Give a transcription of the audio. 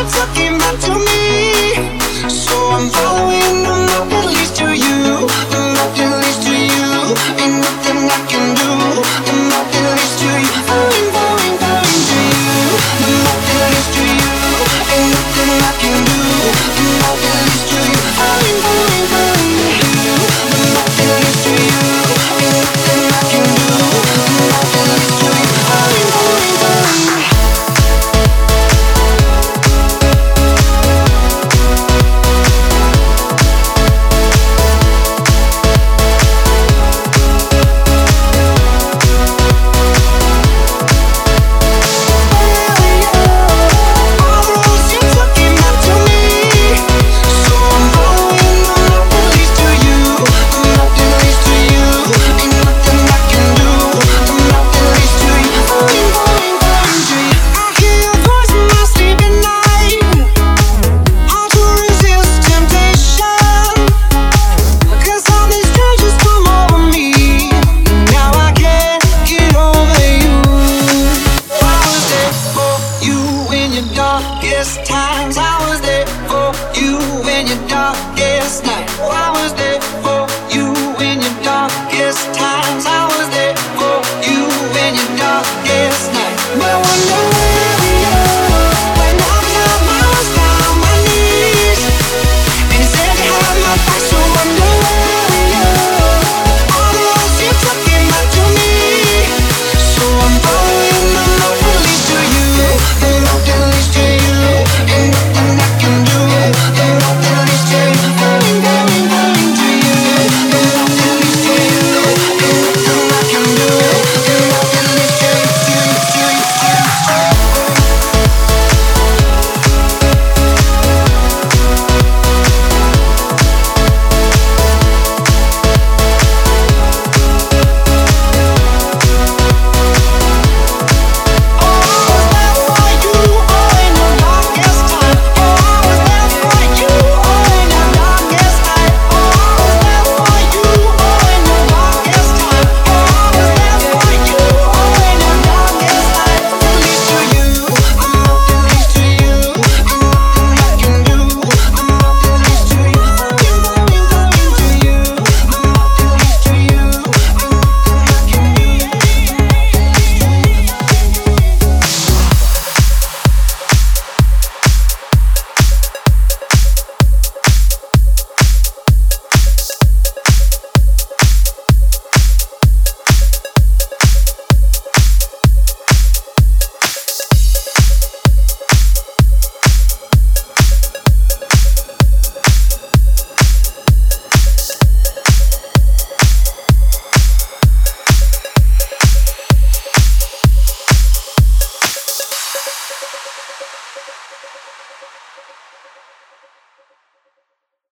keep talking back to me. So darkest night. I was